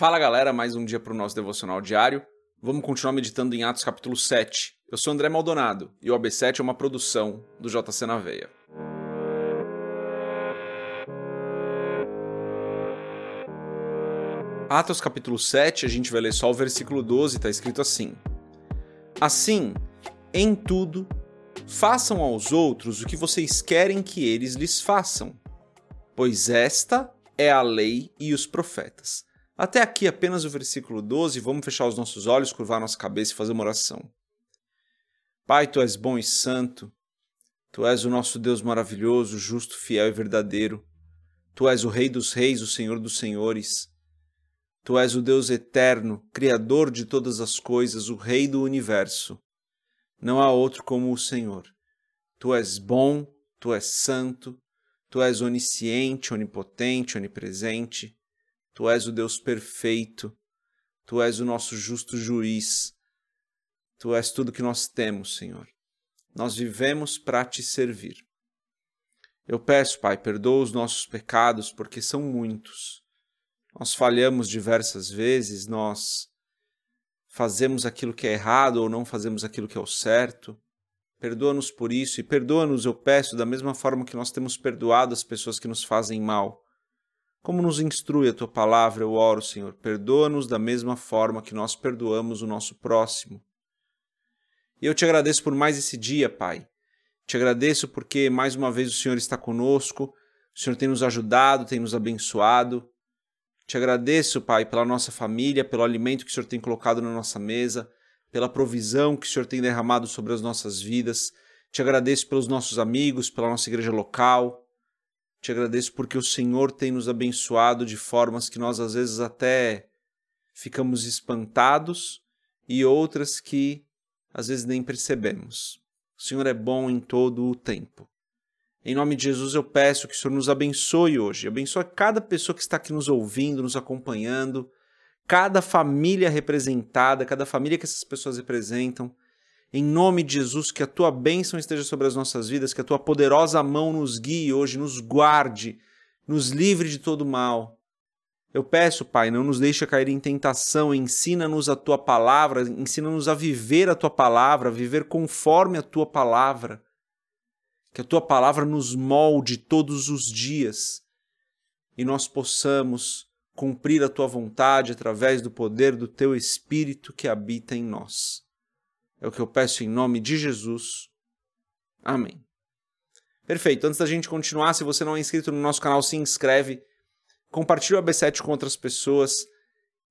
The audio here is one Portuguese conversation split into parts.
Fala galera, mais um dia para o nosso devocional diário. Vamos continuar meditando em Atos capítulo 7. Eu sou André Maldonado e o AB7 é uma produção do JC na Veia. Atos capítulo 7, a gente vai ler só o versículo 12, está escrito assim: Assim, em tudo, façam aos outros o que vocês querem que eles lhes façam, pois esta é a lei e os profetas. Até aqui apenas o versículo 12, vamos fechar os nossos olhos, curvar nossa cabeça e fazer uma oração. Pai, tu és bom e santo, tu és o nosso Deus maravilhoso, justo, fiel e verdadeiro. Tu és o Rei dos Reis, o Senhor dos Senhores. Tu és o Deus eterno, Criador de todas as coisas, o Rei do universo. Não há outro como o Senhor. Tu és bom, tu és santo, tu és onisciente, onipotente, onipresente. Tu és o Deus perfeito. Tu és o nosso justo juiz. Tu és tudo que nós temos, Senhor. Nós vivemos para te servir. Eu peço, Pai, perdoa os nossos pecados, porque são muitos. Nós falhamos diversas vezes, nós fazemos aquilo que é errado ou não fazemos aquilo que é o certo. Perdoa-nos por isso e perdoa-nos, eu peço, da mesma forma que nós temos perdoado as pessoas que nos fazem mal. Como nos instrui a tua palavra, eu oro, Senhor, perdoa-nos da mesma forma que nós perdoamos o nosso próximo. E eu te agradeço por mais esse dia, Pai. Te agradeço porque mais uma vez o Senhor está conosco, o Senhor tem nos ajudado, tem nos abençoado. Te agradeço, Pai, pela nossa família, pelo alimento que o Senhor tem colocado na nossa mesa, pela provisão que o Senhor tem derramado sobre as nossas vidas. Te agradeço pelos nossos amigos, pela nossa igreja local. Te agradeço porque o Senhor tem nos abençoado de formas que nós às vezes até ficamos espantados e outras que às vezes nem percebemos. O Senhor é bom em todo o tempo. Em nome de Jesus eu peço que o Senhor nos abençoe hoje, abençoe cada pessoa que está aqui nos ouvindo, nos acompanhando, cada família representada, cada família que essas pessoas representam. Em nome de Jesus, que a tua bênção esteja sobre as nossas vidas, que a tua poderosa mão nos guie hoje, nos guarde, nos livre de todo mal. Eu peço, Pai, não nos deixe cair em tentação, ensina-nos a tua palavra, ensina-nos a viver a tua palavra, a viver conforme a tua palavra que a tua palavra nos molde todos os dias e nós possamos cumprir a tua vontade através do poder do teu Espírito que habita em nós. É o que eu peço em nome de Jesus. Amém. Perfeito. Antes da gente continuar, se você não é inscrito no nosso canal, se inscreve, compartilha o AB7 com outras pessoas.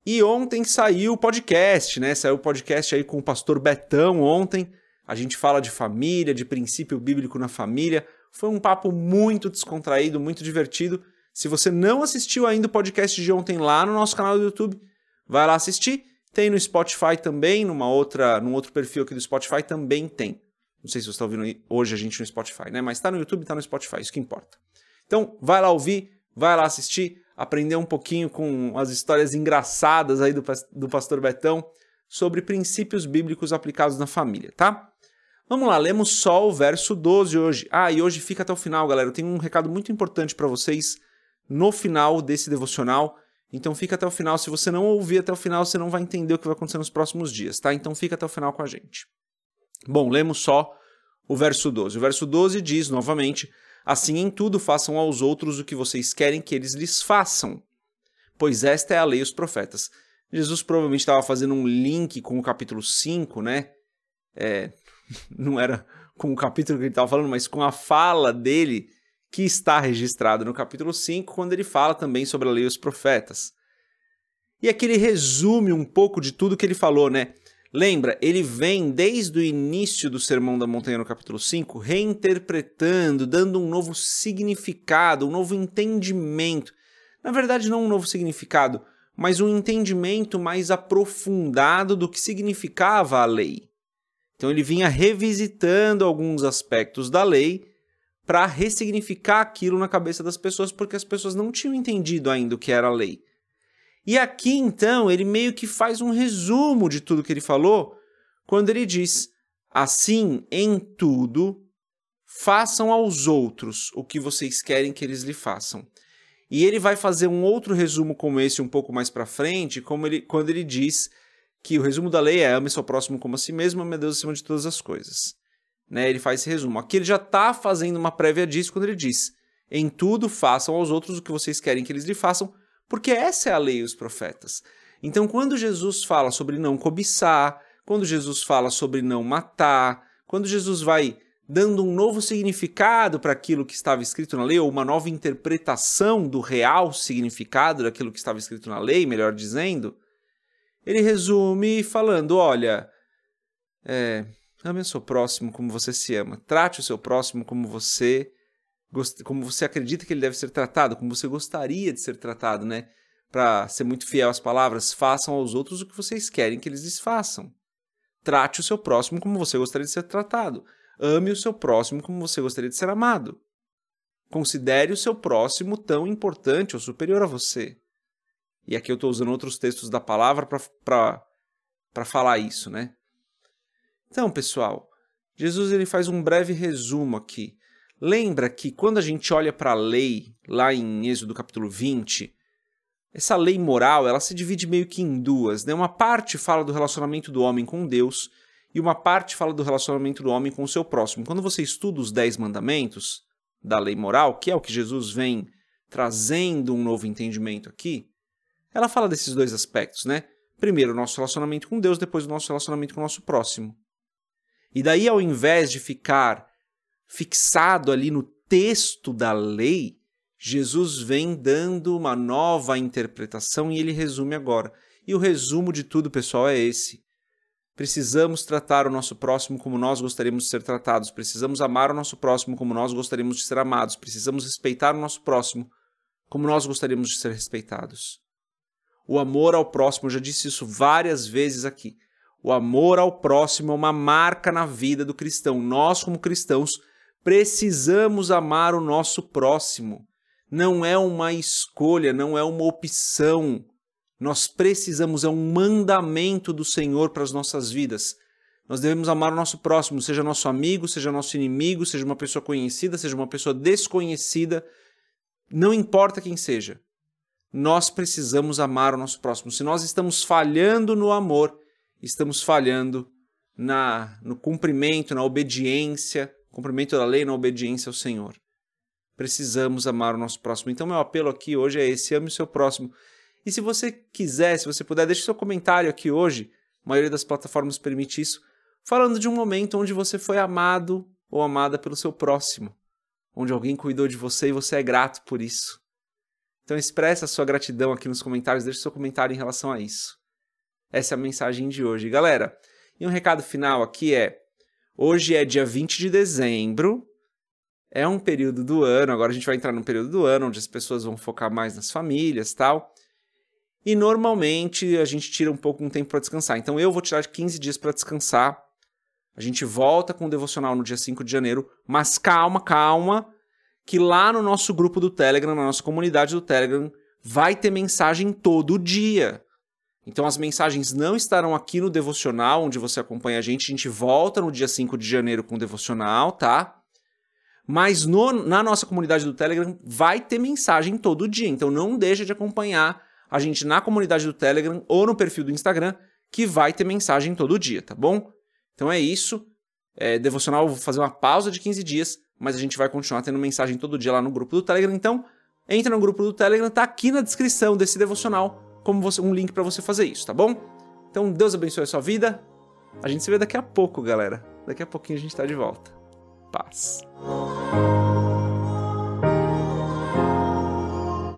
E ontem saiu o podcast, né? Saiu o podcast aí com o pastor Betão ontem. A gente fala de família, de princípio bíblico na família. Foi um papo muito descontraído, muito divertido. Se você não assistiu ainda o podcast de ontem lá no nosso canal do YouTube, vai lá assistir. Tem no Spotify também, numa outra, num outro perfil aqui do Spotify também tem. Não sei se você está ouvindo hoje a gente no Spotify, né? Mas está no YouTube, está no Spotify, isso que importa. Então, vai lá ouvir, vai lá assistir, aprender um pouquinho com as histórias engraçadas aí do, do pastor Betão sobre princípios bíblicos aplicados na família, tá? Vamos lá, lemos só o verso 12 hoje. Ah, e hoje fica até o final, galera. Eu tenho um recado muito importante para vocês no final desse devocional. Então fica até o final. Se você não ouvir até o final, você não vai entender o que vai acontecer nos próximos dias, tá? Então fica até o final com a gente. Bom, lemos só o verso 12. O verso 12 diz novamente: Assim em tudo façam aos outros o que vocês querem que eles lhes façam, pois esta é a lei e os profetas. Jesus provavelmente estava fazendo um link com o capítulo 5, né? É, não era com o capítulo que ele estava falando, mas com a fala dele que está registrado no capítulo 5, quando ele fala também sobre a lei e os profetas. E aqui ele resume um pouco de tudo que ele falou, né? Lembra, ele vem desde o início do Sermão da Montanha no capítulo 5, reinterpretando, dando um novo significado, um novo entendimento. Na verdade, não um novo significado, mas um entendimento mais aprofundado do que significava a lei. Então ele vinha revisitando alguns aspectos da lei para ressignificar aquilo na cabeça das pessoas, porque as pessoas não tinham entendido ainda o que era a lei. E aqui então ele meio que faz um resumo de tudo que ele falou, quando ele diz: Assim, em tudo, façam aos outros o que vocês querem que eles lhe façam. E ele vai fazer um outro resumo como esse um pouco mais para frente, como ele, quando ele diz que o resumo da lei é ame seu próximo como a si mesmo, ame a Deus acima de todas as coisas. Né? Ele faz esse resumo. Aqui ele já está fazendo uma prévia disso quando ele diz: em tudo façam aos outros o que vocês querem que eles lhe façam, porque essa é a lei e os profetas. Então, quando Jesus fala sobre não cobiçar, quando Jesus fala sobre não matar, quando Jesus vai dando um novo significado para aquilo que estava escrito na lei, ou uma nova interpretação do real significado daquilo que estava escrito na lei, melhor dizendo, ele resume falando: olha, é, ame o seu próximo como você se ama, trate o seu próximo como você como você acredita que ele deve ser tratado, como você gostaria de ser tratado, né? Para ser muito fiel às palavras, façam aos outros o que vocês querem que eles lhes façam. Trate o seu próximo como você gostaria de ser tratado. Ame o seu próximo como você gostaria de ser amado. Considere o seu próximo tão importante ou superior a você. E aqui eu estou usando outros textos da palavra para falar isso, né? Então, pessoal, Jesus ele faz um breve resumo aqui. Lembra que quando a gente olha para a lei, lá em Êxodo capítulo 20, essa lei moral ela se divide meio que em duas. Né? Uma parte fala do relacionamento do homem com Deus e uma parte fala do relacionamento do homem com o seu próximo. Quando você estuda os Dez Mandamentos da lei moral, que é o que Jesus vem trazendo um novo entendimento aqui, ela fala desses dois aspectos, né? Primeiro, o nosso relacionamento com Deus, depois o nosso relacionamento com o nosso próximo. E daí, ao invés de ficar fixado ali no texto da lei, Jesus vem dando uma nova interpretação e ele resume agora. E o resumo de tudo, pessoal, é esse. Precisamos tratar o nosso próximo como nós gostaríamos de ser tratados. Precisamos amar o nosso próximo como nós gostaríamos de ser amados. Precisamos respeitar o nosso próximo como nós gostaríamos de ser respeitados. O amor ao próximo, eu já disse isso várias vezes aqui. O amor ao próximo é uma marca na vida do cristão. Nós, como cristãos, precisamos amar o nosso próximo. Não é uma escolha, não é uma opção nós precisamos, é um mandamento do Senhor para as nossas vidas. Nós devemos amar o nosso próximo, seja nosso amigo, seja nosso inimigo, seja uma pessoa conhecida, seja uma pessoa desconhecida, não importa quem seja. Nós precisamos amar o nosso próximo. Se nós estamos falhando no amor, estamos falhando na no cumprimento, na obediência, cumprimento da lei, na obediência ao Senhor. Precisamos amar o nosso próximo. Então meu apelo aqui hoje é esse: ame o seu próximo. E se você quiser, se você puder, deixe seu comentário aqui hoje, a maioria das plataformas permite isso, falando de um momento onde você foi amado ou amada pelo seu próximo, onde alguém cuidou de você e você é grato por isso. Então expresse a sua gratidão aqui nos comentários, deixe seu comentário em relação a isso. Essa é a mensagem de hoje. Galera, e um recado final aqui é: hoje é dia 20 de dezembro, é um período do ano, agora a gente vai entrar num período do ano onde as pessoas vão focar mais nas famílias tal. E normalmente a gente tira um pouco um tempo para descansar. Então eu vou tirar 15 dias para descansar. A gente volta com o devocional no dia 5 de janeiro, mas calma, calma, que lá no nosso grupo do Telegram, na nossa comunidade do Telegram, vai ter mensagem todo dia. Então as mensagens não estarão aqui no devocional, onde você acompanha a gente. A gente volta no dia 5 de janeiro com o devocional, tá? Mas no, na nossa comunidade do Telegram vai ter mensagem todo dia. Então não deixa de acompanhar a gente na comunidade do Telegram ou no perfil do Instagram, que vai ter mensagem todo dia, tá bom? Então é isso. É, devocional, vou fazer uma pausa de 15 dias, mas a gente vai continuar tendo mensagem todo dia lá no grupo do Telegram. Então, entra no grupo do Telegram, tá aqui na descrição desse devocional como você, um link para você fazer isso, tá bom? Então, Deus abençoe a sua vida. A gente se vê daqui a pouco, galera. Daqui a pouquinho a gente tá de volta. Paz.